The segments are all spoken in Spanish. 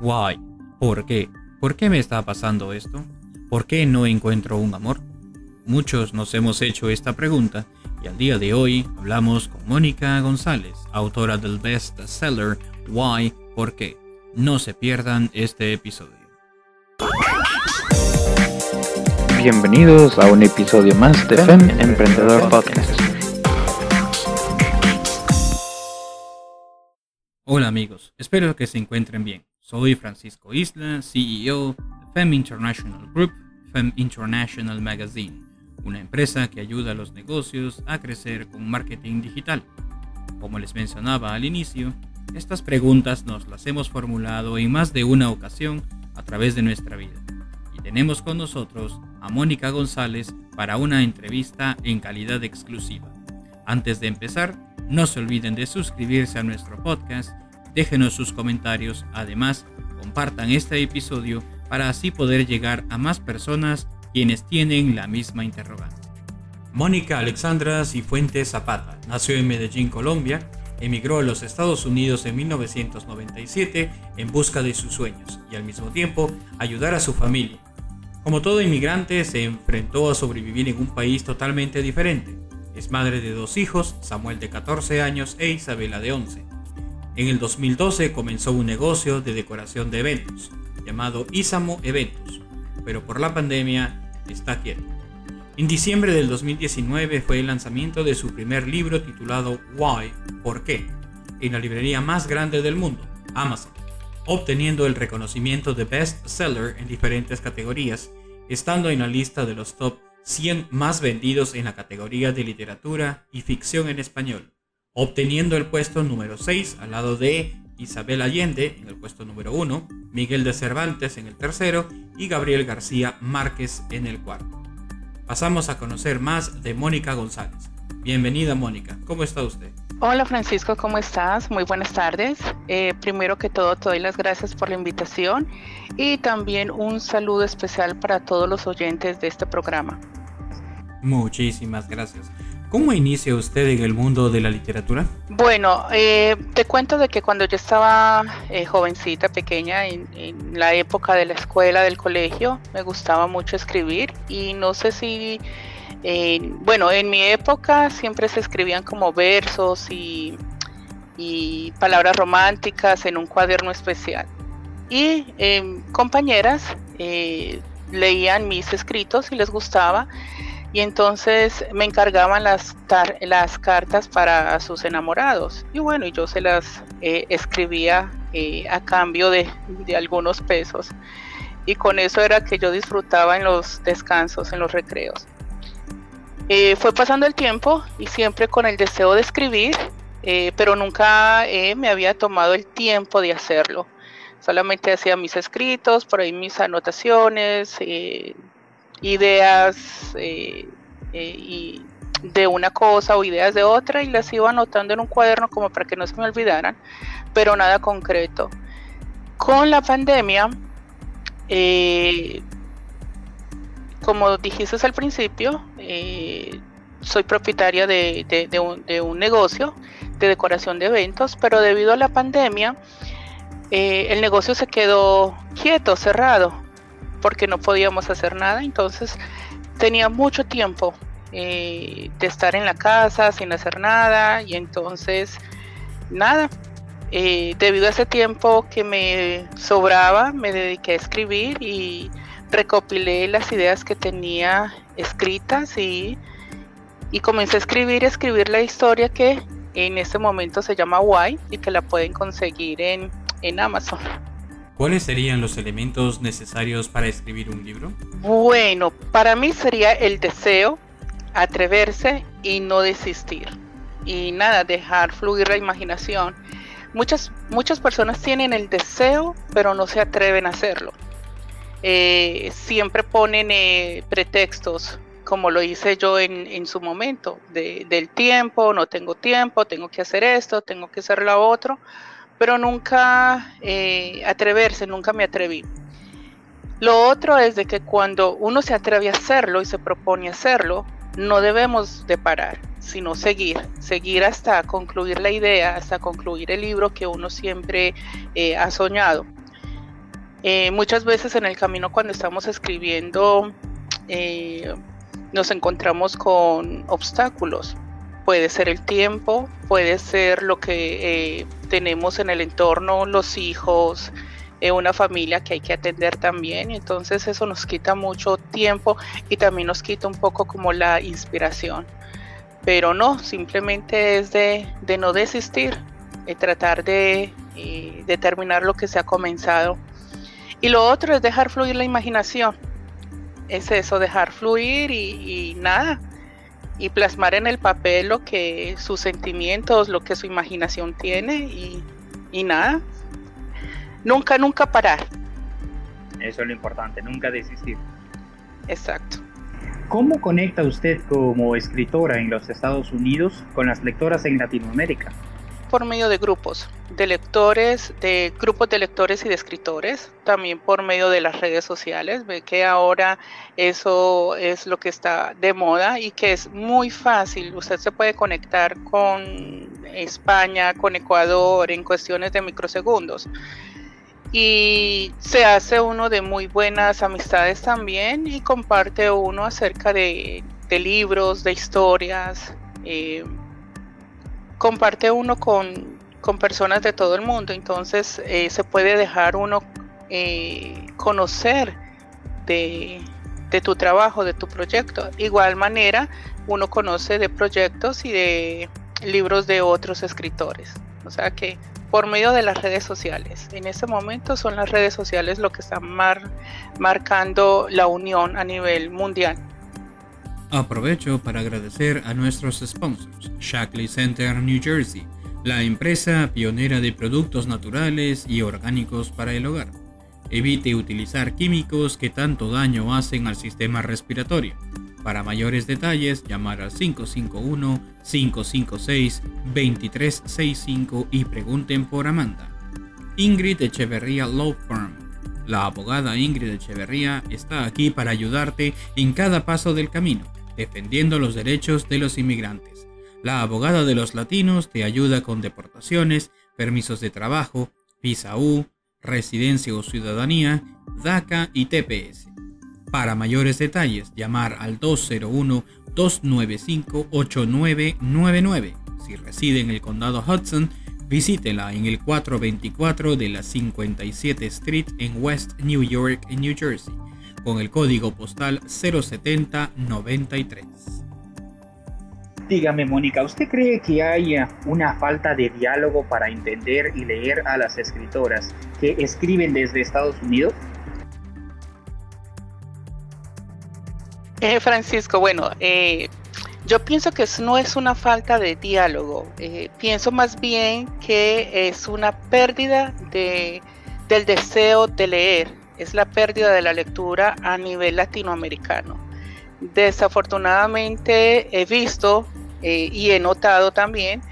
Why? ¿Por qué? ¿Por qué me está pasando esto? ¿Por qué no encuentro un amor? Muchos nos hemos hecho esta pregunta y al día de hoy hablamos con Mónica González, autora del bestseller Why, ¿por qué? No se pierdan este episodio. Bienvenidos a un episodio más de FEM Emprendedor Podcast. Hola amigos, espero que se encuentren bien. Soy Francisco Isla, CEO de FEM International Group, FEM International Magazine, una empresa que ayuda a los negocios a crecer con marketing digital. Como les mencionaba al inicio, estas preguntas nos las hemos formulado en más de una ocasión a través de nuestra vida. Y tenemos con nosotros a Mónica González para una entrevista en calidad exclusiva. Antes de empezar, no se olviden de suscribirse a nuestro podcast déjenos sus comentarios, además compartan este episodio para así poder llegar a más personas quienes tienen la misma interrogante. Mónica Alexandra Cifuentes Zapata nació en Medellín, Colombia, emigró a los Estados Unidos en 1997 en busca de sus sueños y al mismo tiempo ayudar a su familia. Como todo inmigrante se enfrentó a sobrevivir en un país totalmente diferente. Es madre de dos hijos, Samuel de 14 años e Isabela de 11. En el 2012 comenzó un negocio de decoración de eventos, llamado Isamo Eventos, pero por la pandemia está quieto. En diciembre del 2019 fue el lanzamiento de su primer libro titulado Why, ¿Por qué? en la librería más grande del mundo, Amazon, obteniendo el reconocimiento de best seller en diferentes categorías, estando en la lista de los top 100 más vendidos en la categoría de literatura y ficción en español obteniendo el puesto número 6 al lado de Isabel Allende en el puesto número 1, Miguel de Cervantes en el tercero y Gabriel García Márquez en el cuarto. Pasamos a conocer más de Mónica González. Bienvenida Mónica, ¿cómo está usted? Hola Francisco, ¿cómo estás? Muy buenas tardes. Eh, primero que todo, te doy las gracias por la invitación y también un saludo especial para todos los oyentes de este programa. Muchísimas gracias. ¿Cómo inicia usted en el mundo de la literatura? Bueno, eh, te cuento de que cuando yo estaba eh, jovencita, pequeña, en, la época de la escuela, del colegio, me gustaba mucho escribir y no sé si, bueno, en mi época siempre se escribían como versos y, palabras románticas en un cuaderno especial. Y em, compañeras eh, leían mis escritos y les gustaba y entonces me encargaban las, las cartas para sus enamorados y bueno, yo se las eh, escribía eh, a cambio de, algunos pesos y con eso era que yo disfrutaba en los descansos, en los recreos. Eh, fue pasando el tiempo y siempre con el deseo de escribir, pero nunca me había tomado el tiempo de hacerlo. Solamente hacía mis escritos, por ahí mis anotaciones, ideas eh, eh, y de una cosa o ideas de otra y las iba anotando en un cuaderno como para que no se me olvidaran, pero nada concreto. Con la pandemia, eh, como dijiste al principio, soy propietaria de, un, de, un, negocio de decoración de eventos, pero debido a la pandemia, el negocio se quedó quieto, cerrado porque no podíamos hacer nada, entonces tenía mucho tiempo eh, de estar en la casa sin hacer nada y entonces nada, eh, debido a ese tiempo que me sobraba, me dediqué a escribir y recopilé las ideas que tenía escritas y, y comencé a escribir, a escribir la historia que en este momento se llama Why y que la pueden conseguir en, en Amazon. ¿Cuáles serían los elementos necesarios para escribir un libro? Bueno, para mí sería el deseo, atreverse y no desistir. Y nada, dejar fluir la imaginación. Muchas, muchas personas tienen el deseo, pero no se atreven a hacerlo. Eh, siempre ponen eh, pretextos, como lo hice yo en, su momento, del tiempo, no tengo tiempo, tengo que hacer esto, tengo que hacer lo otro pero nunca eh, atreverse, nunca me atreví. Lo otro es de que cuando uno se atreve a hacerlo y se propone hacerlo, no debemos de parar, sino seguir, seguir hasta concluir la idea, hasta concluir el libro que uno siempre eh, ha soñado. Eh, muchas veces en el camino cuando estamos escribiendo nos encontramos con obstáculos. Puede ser el tiempo, puede ser lo que eh, tenemos en el entorno, los hijos, una familia que hay que atender también. Entonces eso nos quita mucho tiempo y también nos quita un poco como la inspiración. Pero no, simplemente es de, no desistir, de tratar de, de terminar lo que se ha comenzado y lo otro es dejar fluir la imaginación. Es eso, dejar fluir y, nada. Y plasmar en el papel lo que sus sentimientos, lo que su imaginación tiene y, y nada. Nunca, nunca parar. Eso es lo importante, nunca desistir. Exacto. ¿Cómo conecta usted como escritora en los Estados Unidos con las lectoras en Latinoamérica? por medio de grupos de lectores, de grupos de lectores y de escritores, también por medio de las redes sociales. Ve que ahora eso es lo que está de moda y que es muy fácil. Usted se puede conectar con España, con Ecuador en cuestiones de microsegundos. Y se hace uno de muy buenas amistades también y comparte uno acerca de, libros, de historias. Eh, comparte uno con, personas de todo el mundo, entonces eh, se puede dejar uno eh, conocer de, tu trabajo, de tu proyecto. Igual manera, uno conoce de proyectos y de libros de otros escritores. O sea que por medio de las redes sociales. En este momento son las redes sociales lo que están marcando la unión a nivel mundial. Aprovecho para agradecer a nuestros sponsors, Shackley Center New Jersey, la empresa pionera de productos naturales y orgánicos para el hogar. Evite utilizar químicos que tanto daño hacen al sistema respiratorio. Para mayores detalles, llamar al 551-556-2365 y pregunten por Amanda. Ingrid Echeverría Law Firm. La abogada Ingrid Echeverría está aquí para ayudarte en cada paso del camino defendiendo los derechos de los inmigrantes. La abogada de los latinos te ayuda con deportaciones, permisos de trabajo, visa U, residencia o ciudadanía, DACA y TPS. Para mayores detalles, llamar al 201-295-8999. Si reside en el condado Hudson, visítela en el 424 de la 57 Street en West New York, New Jersey con el código postal 07093. Dígame, Mónica, ¿usted cree que hay una falta de diálogo para entender y leer a las escritoras que escriben desde Estados Unidos? Eh, Francisco, bueno, eh, yo pienso que no es una falta de diálogo, eh, pienso más bien que es una pérdida de, del deseo de leer es la pérdida de la lectura a nivel latinoamericano. Desafortunadamente he visto eh, y he notado también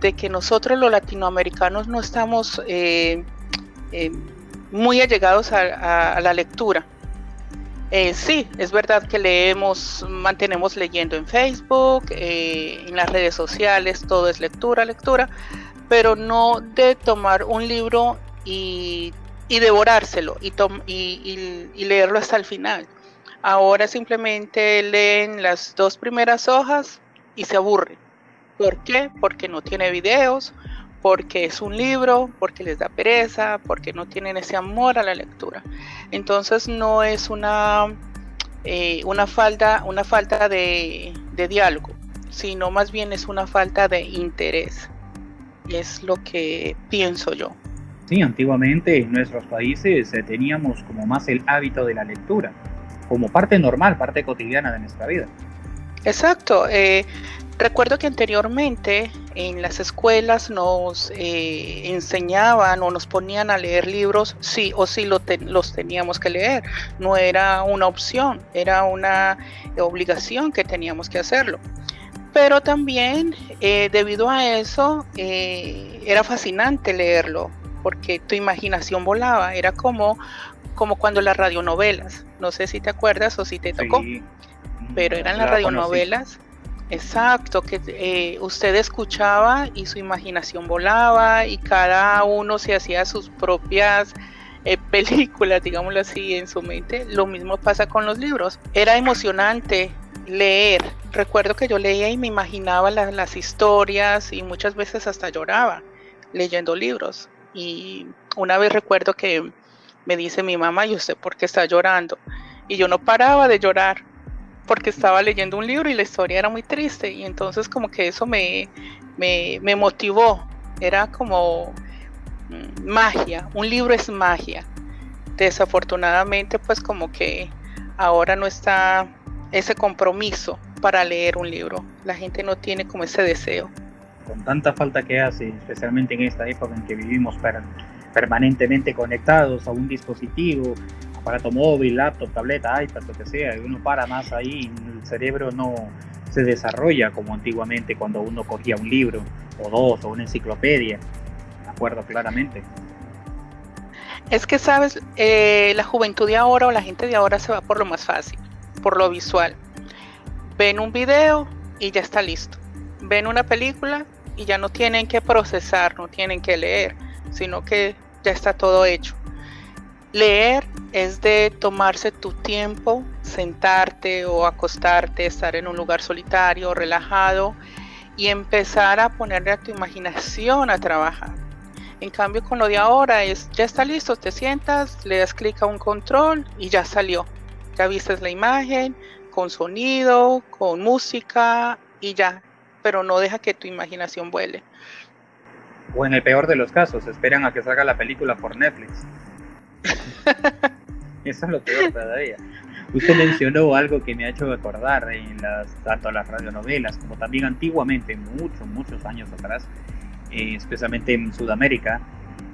de que nosotros los latinoamericanos no estamos eh, eh, muy allegados a, la lectura. sí, es verdad que leemos, mantenemos leyendo en Facebook, en las redes sociales, todo es lectura, lectura, pero no de tomar un libro y y devorárselo y, leerlo hasta el final. Ahora simplemente leen las dos primeras hojas y se aburren. ¿Por qué? Porque no tiene videos, porque es un libro, porque les da pereza, porque no tienen ese amor a la lectura. Entonces no es una, eh, una, falta, una falta de, de diálogo, sino más bien es una falta de interés. Es lo que pienso yo. Sí, antiguamente en nuestros países eh, teníamos como más el hábito de la lectura, como parte normal, parte cotidiana de nuestra vida. Exacto. Eh, recuerdo que anteriormente en las escuelas nos eh, enseñaban o nos ponían a leer libros, sí o sí los teníamos que leer. No era una opción, era una obligación que teníamos que hacerlo pero también debido a eso era fascinante leerlo porque tu imaginación volaba, era como, como cuando las radionovelas, no sé si te acuerdas o si te tocó, pero eran las radionovelas, exacto, que eh, usted escuchaba y su imaginación volaba y cada uno se hacía sus propias eh, películas, digámoslo así, en su mente, lo mismo pasa con los libros. Era emocionante leer. Recuerdo que yo leía y me imaginaba las historias y muchas veces hasta lloraba leyendo libros. Y una vez recuerdo que me dice mi mamá, ¿y usted por qué está llorando? Y yo no paraba de llorar porque estaba leyendo un libro y la historia era muy triste. Y entonces como que eso me, me, me motivó. Era como mm, magia, un libro es magia. Desafortunadamente pues como que ahora no está ese compromiso para leer un libro. La gente no tiene como ese deseo. Con tanta falta que hace, especialmente en esta época en que vivimos permanentemente conectados a un dispositivo, aparato móvil, laptop, tableta, iPad, lo que sea, y uno para más ahí, el cerebro no se desarrolla como antiguamente cuando uno cogía un libro o dos o una enciclopedia. Me acuerdo claramente. Es que, sabes, eh, la juventud de ahora o la gente de ahora se va por lo más fácil por lo visual. Ven un video y ya está listo. Ven una película y ya no tienen que procesar, no tienen que leer, sino que ya está todo hecho. Leer es de tomarse tu tiempo, sentarte o acostarte, estar en un lugar solitario, relajado y empezar a ponerle a tu imaginación a trabajar. En cambio con lo de ahora es, ya está listo, te sientas, le das clic a un control y ya salió ya viste la imagen, con sonido, con música y ya, pero no deja que tu imaginación vuele. O en el peor de los casos, esperan a que salga la película por Netflix. Eso es lo peor todavía. Usted mencionó algo que me ha hecho recordar en las, tanto las radionovelas como también antiguamente, muchos, muchos años atrás, eh, especialmente en Sudamérica,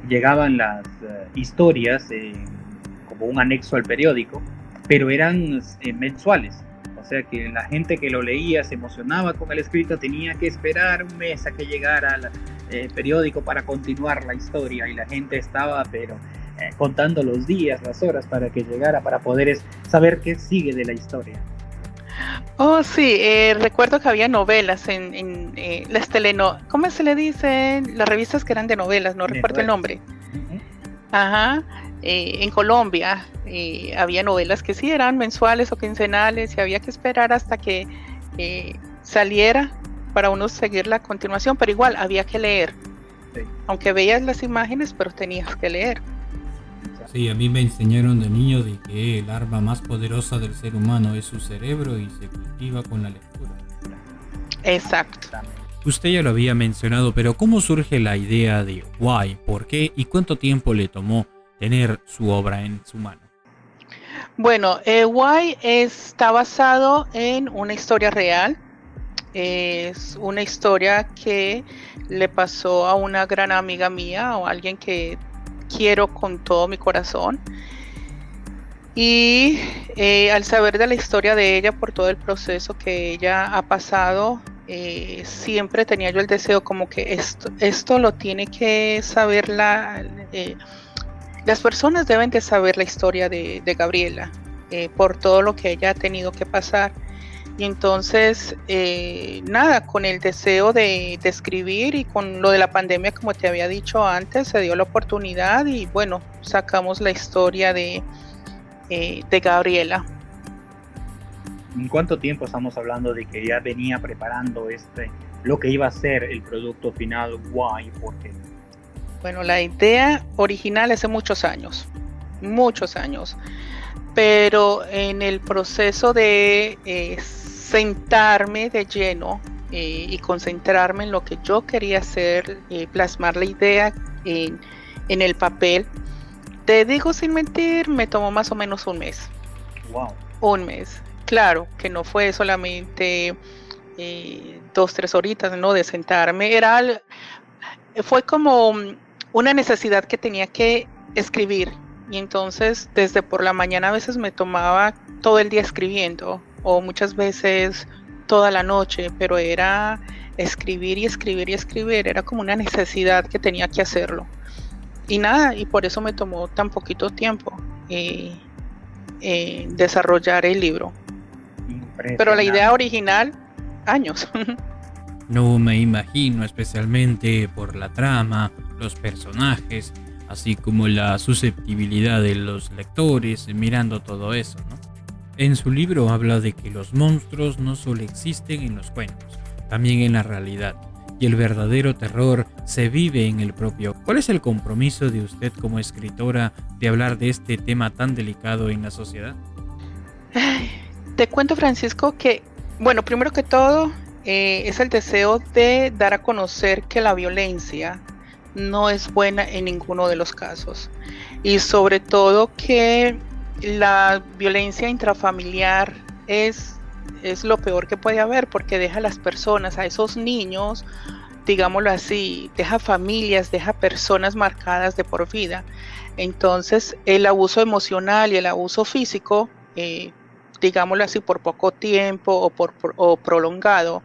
llegaban las eh, historias como un anexo al periódico pero eran eh, mensuales. O sea que la gente que lo leía se emocionaba con el escrito, tenía que esperar un mes a que llegara el eh, periódico para continuar la historia y la gente estaba, pero eh, contando los días, las horas para que llegara, para poder saber qué sigue de la historia. Oh, sí, recuerdo que había novelas en, las teleno... ¿Cómo se le dice? Las revistas que eran de novelas, no recuerdo el nombre. Ajá, en Colombia había novelas que sí eran mensuales o quincenales y había que esperar hasta que eh, saliera para uno seguir la continuación, pero igual había que leer. Aunque veías las imágenes, pero tenías que leer. Sí, a mí me enseñaron de niño de que el arma más poderosa del ser humano es su cerebro y se cultiva con la lectura. Exacto. Usted ya lo había mencionado, pero ¿cómo surge la idea de why, por qué y cuánto tiempo le tomó tener su obra en su mano? Bueno, eh, Why está basado en una historia real. Es una historia que le pasó a una gran amiga mía o alguien que quiero con todo mi corazón. Y eh, al saber de la historia de ella, por todo el proceso que ella ha pasado, eh, siempre tenía yo el deseo como que esto, esto lo tiene que saber la, eh, las personas deben de saber la historia de, Gabriela por todo lo que ella ha tenido que pasar. Y entonces, eh, nada, con el deseo de, escribir y con lo de la pandemia, como te había dicho antes, se dio la oportunidad y bueno, sacamos la historia de, eh, de Gabriela. ¿En cuánto tiempo estamos hablando de que ya venía preparando este, lo que iba a ser el producto final? Why? ¿Por qué? Bueno, la idea original hace muchos años, muchos años, pero en el proceso de eh, sentarme de lleno eh, y concentrarme en lo que yo quería hacer, eh, plasmar la idea en, en, el papel, te digo sin mentir, me tomó más o menos un mes. Wow. Un mes. Claro, que no fue solamente dos, tres horitas, ¿no? De sentarme. Era, fue como una necesidad que tenía que escribir. Y entonces desde por la mañana a veces me tomaba todo el día escribiendo o muchas veces toda la noche, pero era escribir y escribir y escribir, era como una necesidad que tenía que hacerlo. Y nada, y por eso me tomó tan poquito tiempo eh, eh, desarrollar el libro. Pero la idea original, años. No me imagino, especialmente por la trama, los personajes, así como la susceptibilidad de los lectores mirando todo eso. En su libro habla de que los monstruos no solo existen en los cuentos, también en la realidad, y el verdadero terror se vive en el propio. ¿Cuál es el compromiso de usted como escritora de hablar de este tema tan delicado en la sociedad? Te cuento, Francisco, que, bueno, primero que todo, eh, es el deseo de dar a conocer que la violencia no es buena en ninguno de los casos. Y sobre todo que la violencia intrafamiliar es, es lo peor que puede haber porque deja a las personas, a esos niños, digámoslo así, deja familias, deja personas marcadas de por vida. Entonces el abuso emocional y el abuso físico eh, digámoslo así, por poco tiempo o, por, prolongado.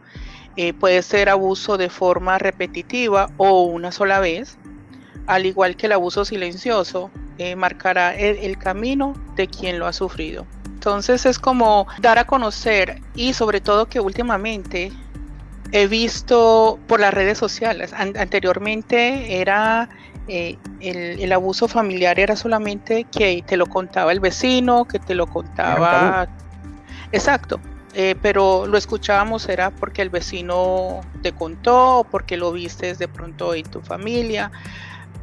Eh, puede ser abuso de forma repetitiva o una sola vez, al igual que el abuso silencioso, eh, marcará el, camino de quien lo ha sufrido. Entonces es como dar a conocer y sobre todo que últimamente he visto por las redes sociales, anteriormente era eh, el, abuso familiar era solamente que te lo contaba el vecino, que te lo contaba Exacto, eh, pero lo escuchábamos era porque el vecino te contó, porque lo viste de pronto en tu familia,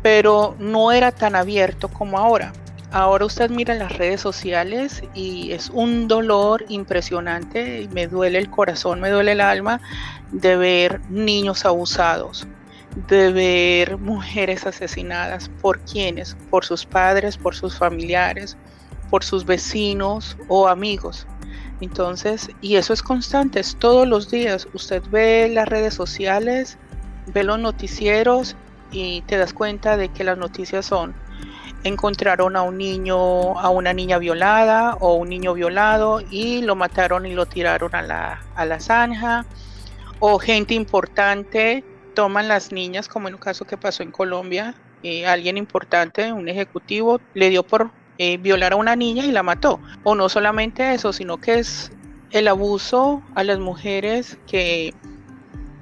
pero no era tan abierto como ahora. Ahora usted mira las redes sociales y es un dolor impresionante, me duele el corazón, me duele el alma de ver niños abusados, de ver mujeres asesinadas. ¿Por quiénes? Por sus padres, por sus familiares, por sus vecinos o amigos. Entonces, y eso es constante, es todos los días. Usted ve las redes sociales, ve los noticieros y te das cuenta de que las noticias son encontraron a un niño, a una niña violada o un niño violado y lo mataron y lo tiraron a la, a la zanja. O gente importante toman las niñas, como en un caso que pasó en Colombia, eh, alguien importante, un ejecutivo, le dio por eh, violar a una niña y la mató. O no solamente eso, sino que es el abuso a las mujeres que,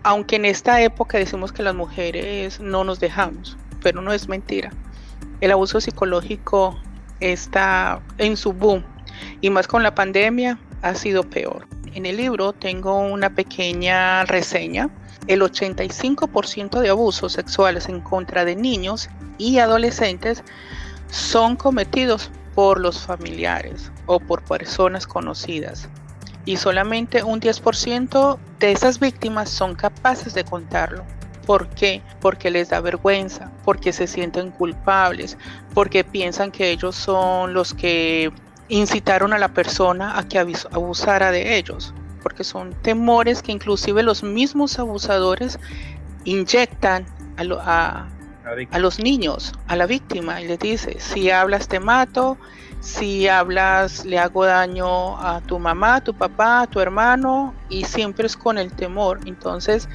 aunque en esta época decimos que las mujeres no nos dejamos, pero no es mentira. El abuso psicológico está en su boom y más con la pandemia ha sido peor. En el libro tengo una pequeña reseña. El 85% de abusos sexuales en contra de niños y adolescentes son cometidos por los familiares o por personas conocidas. Y solamente un 10% de esas víctimas son capaces de contarlo. ¿Por qué? Porque les da vergüenza, porque se sienten culpables, porque piensan que ellos son los que incitaron a la persona a que abusara de ellos, porque son temores que inclusive los mismos abusadores inyectan a, a, a los niños, a la víctima, y les dice, si hablas te mato, si hablas le hago daño a tu mamá, a tu papá, a tu hermano, y siempre es con el temor. Entonces,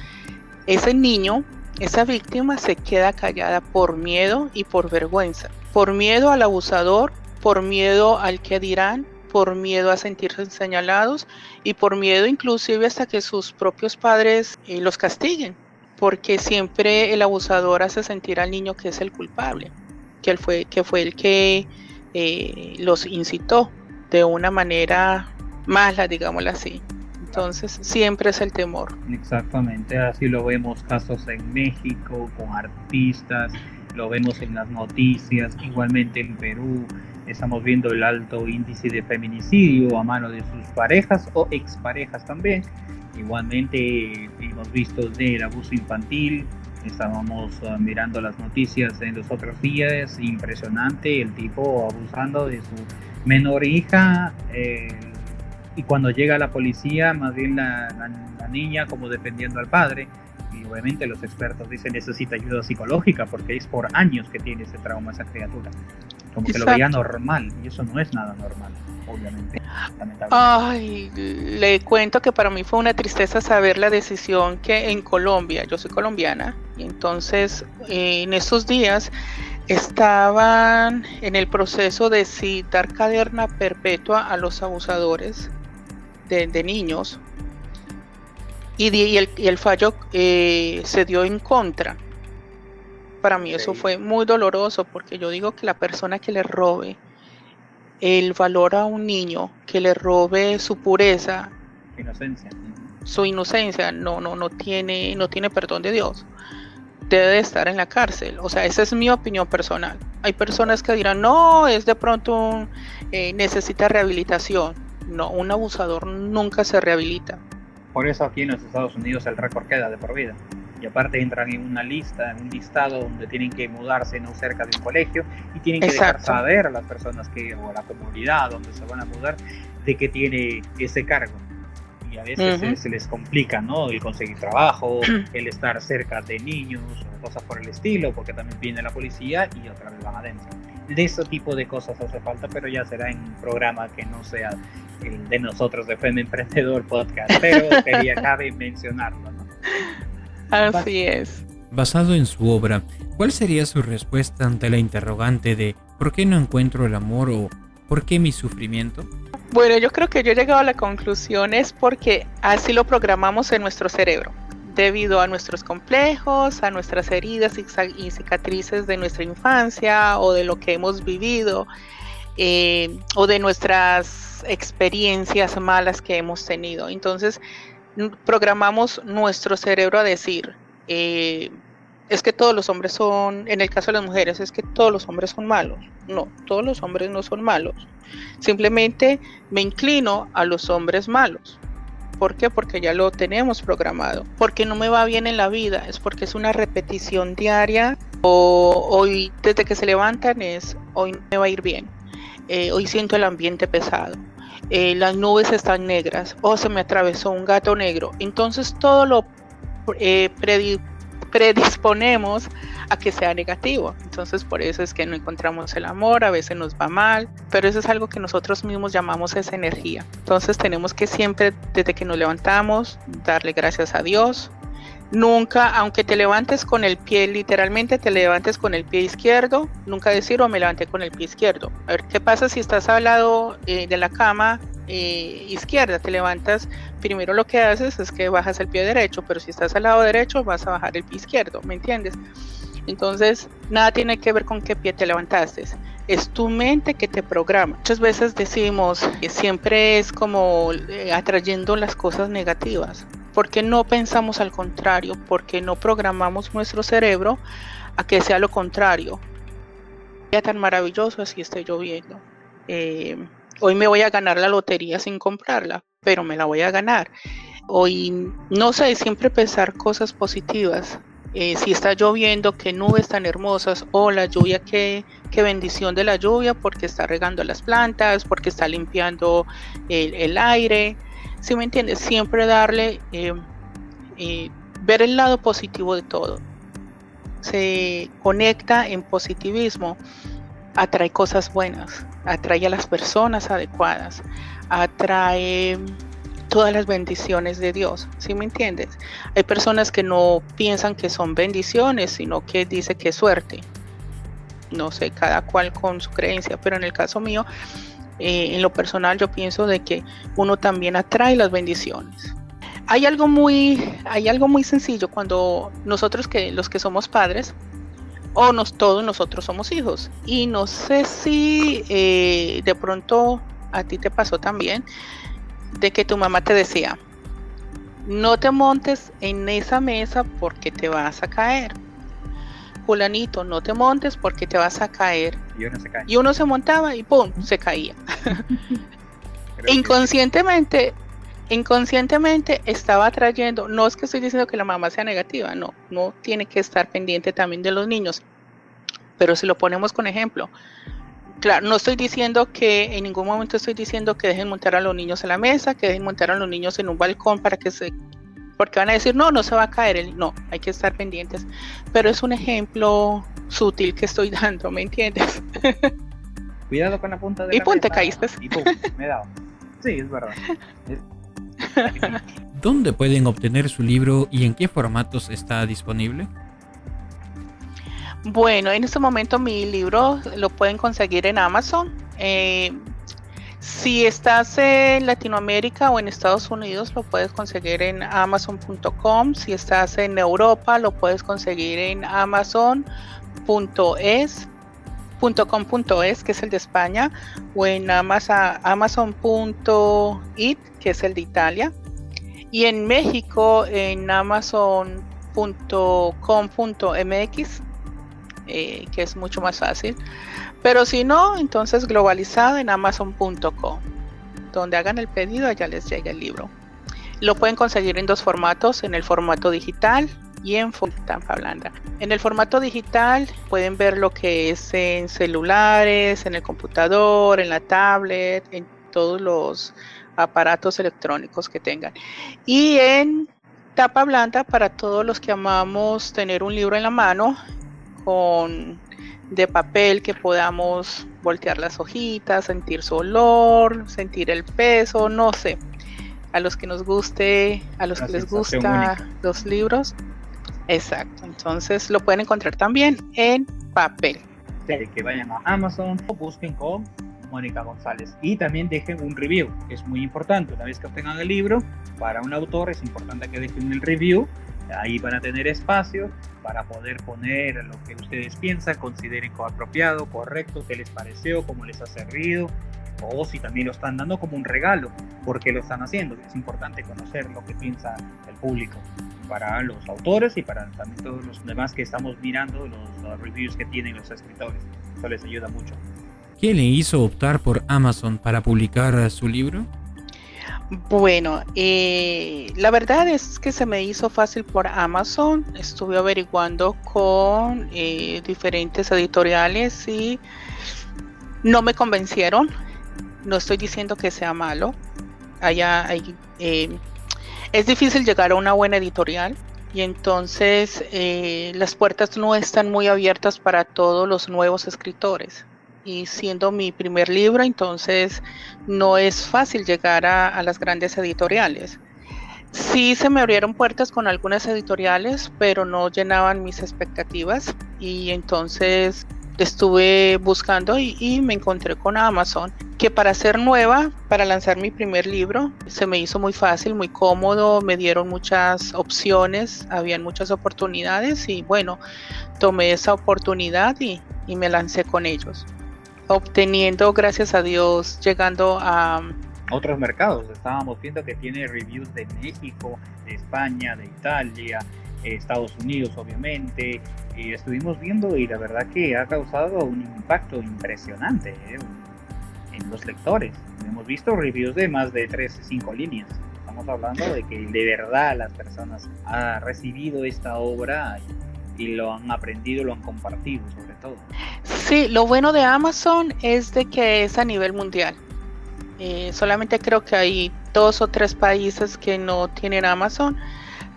ese niño, esa víctima se queda callada por miedo y por vergüenza, por miedo al abusador, por miedo al que dirán, por miedo a sentirse señalados y por miedo inclusive hasta que sus propios padres eh, los castiguen porque siempre el abusador hace sentir al niño que es el culpable, que, él fue, que fue el que eh, los incitó de una manera mala, digámoslo así. Entonces siempre es el temor. Exactamente, así lo vemos casos en México con artistas, lo vemos en las noticias, igualmente en Perú estamos viendo el alto índice de feminicidio a mano de sus parejas o exparejas también. Igualmente hemos visto del abuso infantil, estábamos ah, mirando las noticias en los otros días, impresionante el tipo abusando de su menor hija eh, y cuando llega la policía, más bien la, niña como defendiendo al padre y obviamente los expertos dicen necesita ayuda psicológica porque es por años que tiene ese trauma esa criatura, como que lo veía normal y eso no es nada normal obviamente. Ay, le cuento que para mí fue una tristeza saber la decisión que en Colombia, yo soy colombiana, y entonces en esos días estaban en el proceso de si dar cadena perpetua a los abusadores de, niños y, el, fallo eh, se dio en contra Para mí eso Sí. fue muy doloroso porque yo digo que la persona que le robe el valor a un niño, que le robe su pureza, Inocencia. su inocencia, no, no, no tiene, no tiene perdón de Dios. Debe de estar en la cárcel. O sea, esa es mi opinión personal. Hay personas que dirán, no, es de pronto un- eh, necesita rehabilitación. No, un abusador nunca se rehabilita. Por eso aquí en los Estados Unidos el récord queda de por vida. Y aparte entran en una lista, en un listado donde tienen que mudarse no cerca de un colegio y tienen que dejar saber a las personas que, o a la comunidad donde se van a mudar, de que tiene ese cargo. Y a veces Ujú. se, se les complica, ¿no? El conseguir trabajo, el estar cerca de niños o cosas por el estilo, porque también viene la policía y otra vez van adentro. De ese tipo de cosas hace falta, pero ya será en un programa que no sea el de nosotros de Femme Emprendedor Podcast, pero quería cabe mencionarlo, ¿no? Así es. Basado en su obra, ¿cuál sería su respuesta ante la interrogante de ¿por qué no encuentro el amor o ¿por qué mi sufrimiento? Bueno, yo creo que yo he llegado a la conclusión es porque así lo programamos en nuestro cerebro, debido a nuestros complejos, a nuestras heridas y cicatrices de nuestra infancia o de lo que hemos vivido eh, o de nuestras experiencias malas que hemos tenido. Entonces, programamos nuestro cerebro a decir, eh, es que todos los hombres son, en el caso de las mujeres, es que todos los hombres son malos. No, todos los hombres no son malos. Simplemente me inclino a los hombres malos. ¿Por qué? Porque ya lo tenemos programado. Porque no me va bien en la vida, es porque es una repetición diaria. O hoy, desde que se levantan, es hoy me va a ir bien. Eh, hoy siento el ambiente pesado. Eh, las nubes están negras. O se me atravesó un gato negro. Entonces todo lo eh, predi- predisponemos a que sea negativo. Entonces por eso es que no encontramos el amor, a veces nos va mal, pero eso es algo que nosotros mismos llamamos esa energía. Entonces tenemos que siempre, desde que nos levantamos, darle gracias a Dios. Nunca, aunque te levantes con el pie, literalmente te levantes con el pie izquierdo, nunca decir o me levanté con el pie izquierdo. A ver, ¿qué pasa si estás al lado eh, de la cama eh, izquierda? Te levantas, primero lo que haces es que bajas el pie derecho, pero si estás al lado derecho vas a bajar el pie izquierdo, ¿me entiendes? Entonces, nada tiene que ver con qué pie te levantaste. Es tu mente que te programa. Muchas veces decimos que siempre es como eh, atrayendo las cosas negativas. ¿Por qué no pensamos al contrario? ¿Por qué no programamos nuestro cerebro a que sea lo contrario? Día tan maravilloso así esté lloviendo. Eh, hoy me voy a ganar la lotería sin comprarla, pero me la voy a ganar. Hoy, no sé, siempre pensar cosas positivas. Eh, si está lloviendo, qué nubes tan hermosas, o la lluvia, qué, bendición de la lluvia, porque está regando las plantas, porque está limpiando el aire. Si me entiendes? Siempre darle, eh, eh, ver el lado positivo de todo. Se conecta en positivismo, atrae cosas buenas, atrae a las personas adecuadas, atrae todas las bendiciones de Dios, ¿sí me entiendes? Hay personas que no piensan que son bendiciones, sino que dice que es suerte. No sé, cada cual con su creencia, pero en el caso mío, eh, en lo personal yo pienso de que uno también atrae las bendiciones. Hay algo muy, hay algo muy sencillo cuando nosotros que los que somos padres o nos, todos nosotros somos hijos y no sé si eh, de pronto a ti te pasó también de que tu mamá te decía no te montes en esa mesa porque te vas a caer Julanito, no te montes porque te vas a caer. Y uno se cae. Y uno se montaba y ¡pum! se caía. Inconscientemente, inconscientemente estaba trayendo, no es que estoy diciendo que la mamá sea negativa, no, no tiene que estar pendiente también de los niños, pero si lo ponemos con ejemplo, claro, no estoy diciendo que en ningún momento estoy diciendo que dejen montar a los niños en la mesa, que dejen montar a los niños en un balcón para que se, porque van a decir, no, no se va a caer, el, no, hay que estar pendientes, pero es un ejemplo sutil que estoy dando, ¿me entiendes? Cuidado con la punta de Y la pum, te caíste. Y pum, me he dado. Sí, es verdad. Es- ¿Dónde pueden obtener su libro y en qué formatos está disponible? Bueno, en este momento mi libro lo pueden conseguir en Amazon. Eh, Si estás en Latinoamérica o en Estados Unidos, lo puedes conseguir en amazon.com. Si estás en Europa, lo puedes conseguir en amazon.es .com.es, que es el de España, o en amazon.it, que es el de Italia. Y en México, en amazon.com.mx, eh, que es mucho más fácil. Pero si no, entonces globalizado en amazon.com. Donde hagan el pedido, allá les llega el libro. Lo pueden conseguir en dos formatos, en el formato digital y en tapa blanda. En el formato digital pueden ver lo que es en celulares, en el computador, en la tablet, en todos los aparatos electrónicos que tengan. Y en tapa blanda para todos los que amamos tener un libro en la mano con de papel que podamos voltear las hojitas, sentir su olor, sentir el peso, no sé. A los que nos guste, a los que les gusta los libros, Exacto, entonces lo pueden encontrar también en papel. Que vayan a Amazon o busquen con Mónica González y también dejen un review, que es muy importante. Una vez que obtengan el libro, para un autor es importante que dejen el review. Ahí van a tener espacio para poder poner lo que ustedes piensan, consideren apropiado, correcto, qué les pareció, cómo les ha servido, o si también lo están dando como un regalo, porque lo están haciendo. Es importante conocer lo que piensa el público para los autores y para también todos los demás que estamos mirando los, reviews que tienen los escritores. Eso les ayuda mucho. ¿Qué le hizo optar por Amazon para publicar su libro? Bueno, eh, la verdad es que se me hizo fácil por Amazon. Estuve averiguando con eh, diferentes editoriales y no me convencieron. No estoy diciendo que sea malo. Allá eh, es difícil llegar a una buena editorial y entonces eh, las puertas no están muy abiertas para todos los nuevos escritores. Y siendo mi primer libro, entonces no es fácil llegar a, las grandes editoriales. Sí se me abrieron puertas con algunas editoriales, pero no llenaban mis expectativas y entonces estuve buscando y, me encontré con Amazon, que para ser nueva, para lanzar mi primer libro, se me hizo muy fácil, muy cómodo, me dieron muchas opciones, habían muchas oportunidades y bueno, tomé esa oportunidad y, me lancé con ellos, obteniendo, gracias a Dios, llegando a otros mercados. Estábamos viendo que tiene reviews de México, de España, de Italia, Estados Unidos obviamente, y estuvimos viendo y la verdad que ha causado un impacto impresionante ¿eh? en los lectores. Hemos visto reviews de más de 3, 5 líneas. Estamos hablando de que de verdad las personas han recibido esta obra y lo han aprendido, lo han compartido sobre todo. Sí, lo bueno de Amazon es de que es a nivel mundial. Eh, solamente creo que hay dos o tres países que no tienen Amazon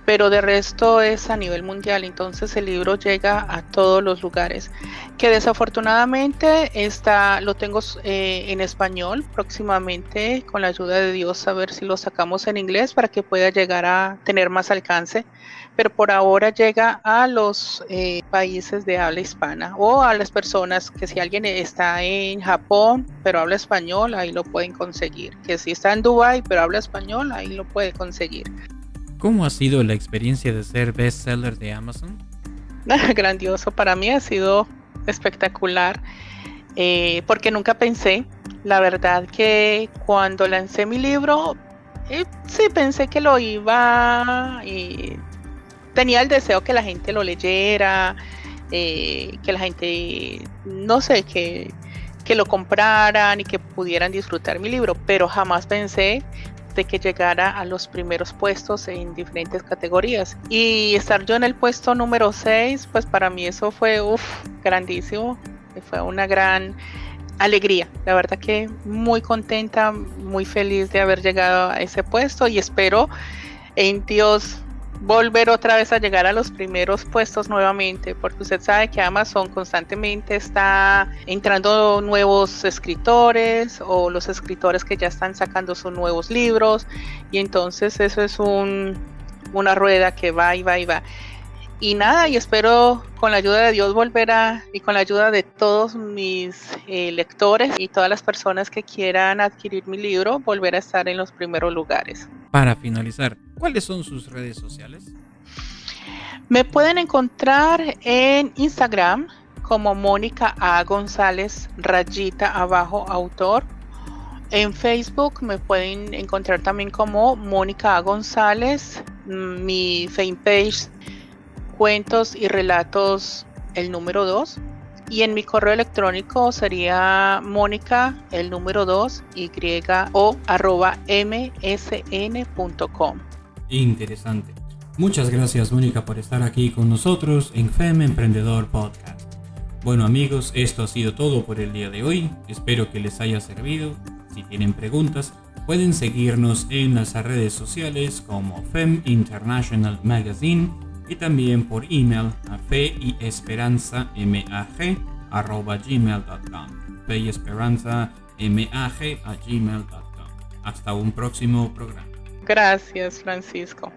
pero de resto es a nivel mundial, entonces el libro llega a todos los lugares. Que desafortunadamente está, lo tengo eh, en español próximamente, con la ayuda de Dios, a ver si lo sacamos en inglés para que pueda llegar a tener más alcance. Pero por ahora llega a los eh, países de habla hispana o a las personas que si alguien está en Japón pero habla español, ahí lo pueden conseguir. Que si está en Dubai pero habla español, ahí lo puede conseguir. ¿Cómo ha sido la experiencia de ser bestseller de Amazon? Grandioso, para mí ha sido espectacular, eh, porque nunca pensé, la verdad que cuando lancé mi libro, eh, sí pensé que lo iba y tenía el deseo que la gente lo leyera, eh, que la gente, no sé, que, que lo compraran y que pudieran disfrutar mi libro, pero jamás pensé de que llegara a los primeros puestos en diferentes categorías. Y estar yo en el puesto número 6, pues para mí eso fue uf, grandísimo. Fue una gran alegría. La verdad que muy contenta, muy feliz de haber llegado a ese puesto y espero en Dios volver otra vez a llegar a los primeros puestos nuevamente, porque usted sabe que Amazon constantemente está entrando nuevos escritores o los escritores que ya están sacando sus nuevos libros y entonces eso es un, una rueda que va y va y va. Y nada, y espero con la ayuda de Dios volver a, y con la ayuda de todos mis eh, lectores y todas las personas que quieran adquirir mi libro, volver a estar en los primeros lugares. Para finalizar, ¿cuáles son sus redes sociales? Me pueden encontrar en Instagram como Mónica A. González, rayita abajo, autor. En Facebook me pueden encontrar también como Mónica A. González, mm, mi fanpage cuentos y relatos el número 2. Y en mi correo electrónico sería mónica el número 2 y o arroba msn.com. Interesante. Muchas gracias Mónica por estar aquí con nosotros en FEM Emprendedor Podcast. Bueno amigos, esto ha sido todo por el día de hoy. Espero que les haya servido. Si tienen preguntas, pueden seguirnos en las redes sociales como FEM International Magazine y también por email a fe y esperanza arroba gmail.com fe esperanza a gmail.com hasta un próximo programa. Gracias Francisco